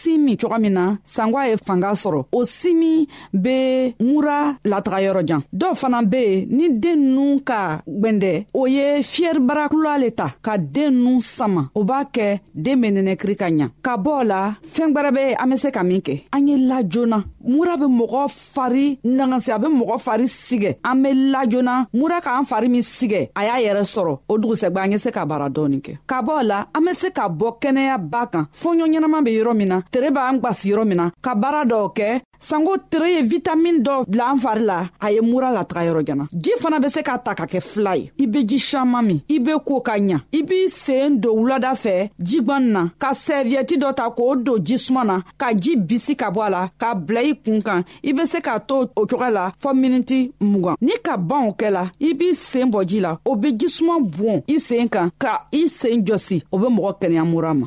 sin min cogo min na sangwa ye fanga sɔrɔ o simi be mura lataga yɔrɔ jan dɔw fana be yen ni den nu ka gwɛndɛ o ye fiyɛribara kula le ta ka den nu sama o b'a kɛ den be nɛnɛkiri ka ɲa ka bɔ la fɛɛn gwɛrɛ be an be se ka min kɛ an ye la joona mura be mɔgɔ fari nangansi a be mɔgɔ fari sigɛ an be lajona mura k'an fari min sigɛ a y'a yɛrɛ sɔrɔ o dugusɛgba an ye se ka baara dɔɔnin kɛ ka bɔ la an be se ka bɔ kɛnɛya ba kan fɔɲɔ ɲɛnaman be yɔrɔ min na tere b'an gwasi yɔrɔ min na ka baara dɔw kɛ sanko tere ye vitamin dɔ bila an fari la a ye mura lataga yɔrɔ jana ji fana be se ka ta ka kɛ fila ye i be ji saman min i be ko ka ɲa i b'i seen don wulada fɛ jigwan na ka sɛviyɛti dɔ ta k'o don jisuma na ka ji bisi ka bɔ a la k'a bila i kun kan i be se k'a to o cogoya la fɔɔ miniti mugan ni ka ban o kɛla i b'i seen bɔ ji la o be jisuman bon i seen kan ka i seen jɔsi o be mɔgɔ kɛnɛya mura ma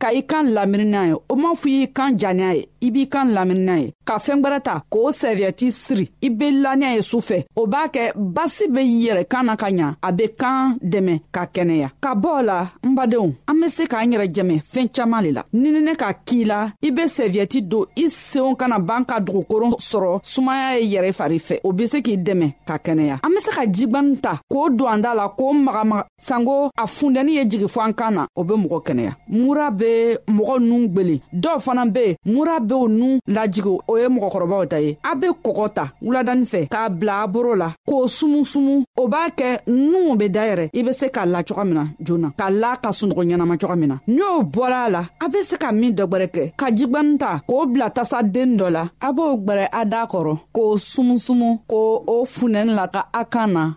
ka i kan lamini n'a ye o m'a fɔ i y'i kan ja n'a ye i b'i kan lamini n'a ye ka fɛɛn gwɛrɛ ta k'o sɛviyɛti siri i be la n'a ye su fɛ o b'a kɛ basi be yɛrɛ kan na ka ɲa a be kan dɛmɛ ka kɛnɛya ka bɔ la n badenw an be se k'an yɛrɛ jɛmɛ fɛɛn caaman le la ninine ka kii la i be sɛviyɛti don i seenw kana b'an ka dugukoron sɔrɔ sumaya ye yɛrɛ fari fɛ o be se k'i dɛmɛ ka kɛnɛya an be se ka jigwani ta k'o don an da la k'o magamaga sanko a fundɛni ye jigi fɔ an kan na o be mɔgɔ kɛnɛya mura be mɔgɔ nun gwelen dɔw fana be mura bew nun lajigi o ye mɔgɔkɔrɔbaw ta ye a be kɔgɔ ta wuladani fɛ k'a bila a boro la k'o sumusumu o b'a kɛ nunw be dayɛrɛ i be se k'a la coga min na joona k'a la ka sunɔgɔ ɲɛnama coga min na n'o bɔra a la a be se ka min dɔ gwɛrɛ kɛ ka jigwani ta k'o bila tasa den dɔ la a b'o gwɛrɛ a daa kɔrɔ k'o sumusumu k'o o funɛni la ka a kan na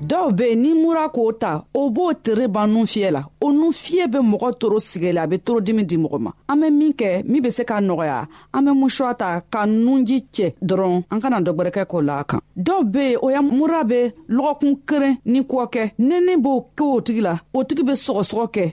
dɔw be yen ni mura k'o ta o b'o tere ban nun fiyɛ la o nun fiyɛ be mɔgɔ toro sigɛ la a be torodimi di mɔgɔ ma an be min kɛ min be se ka nɔgɔya an be musuwa ta ka nunji cɛ dɔrɔn an kana dɔgwɛrɛkɛ k'o la a kan dɔw be yen o ya mura be lɔgɔkun keren ni kɔkɛ nɛnɛ b'o kɛ o tigi la o tigi be sɔgɔsɔgɔ kɛ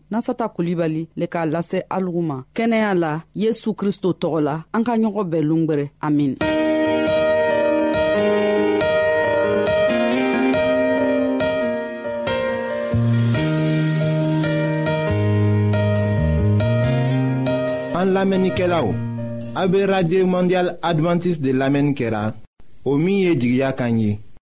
nasata kulibali le k'a lase alugu ma kɛnɛya la yesu kristo tɔgɔ la an ka ɲɔgɔn bɛɛ lungwɛrɛ amin an lamɛnnikɛlaw a be radio mondial advantiste de lamɛnni kɛra o min ye jigiya kan ye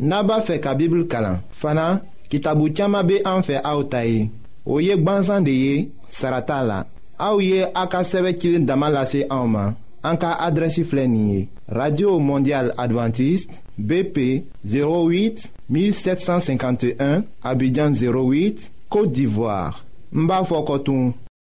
n'a b'a fɛ ka bibulu kalan fana kitabu caman bɛ an fɛ aw ta ye o ye gbansan de ye sara t'a la aw ye a ka sɛbɛn cilen dama lase anw ma an ka adrɛsi filɛ nin ye radio mondial adventiste bp 08 1751 abidjan 08 côte d'ivoire n b'a fɔ kɔtun.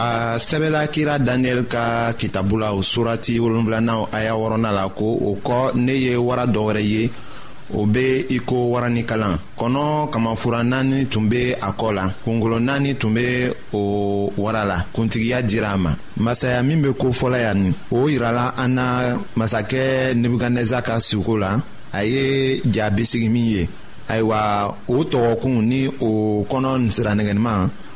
a sɛbɛla kira daniyɛli ka kitabu la o surati wolonfilanaw aya wɔrɔna la ko o kɔ ne ye wara dɔ wɛrɛ ye o be i ko wara ni kalan kɔnɔ kamafura naani tun be a kɔ la kungolo naani tun be o wara la kuntigiya dira a ma masaya min be ko fɔla yan nin o yirala an na masakɛ nebukadnɛza ka suko la a ye ja bisigi min ye ayiwa o tɔgɔkun ni o kɔnɔ siranɛgɛniman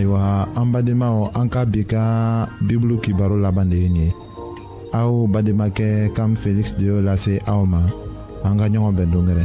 ayiwa an badenmaw an ka bi ka bibulu kibaro laban de ye nin ye aw bademakɛ kam feliksi de y'o lase aw ma an ka ɲɔgɔn bɛn dongɛrɛ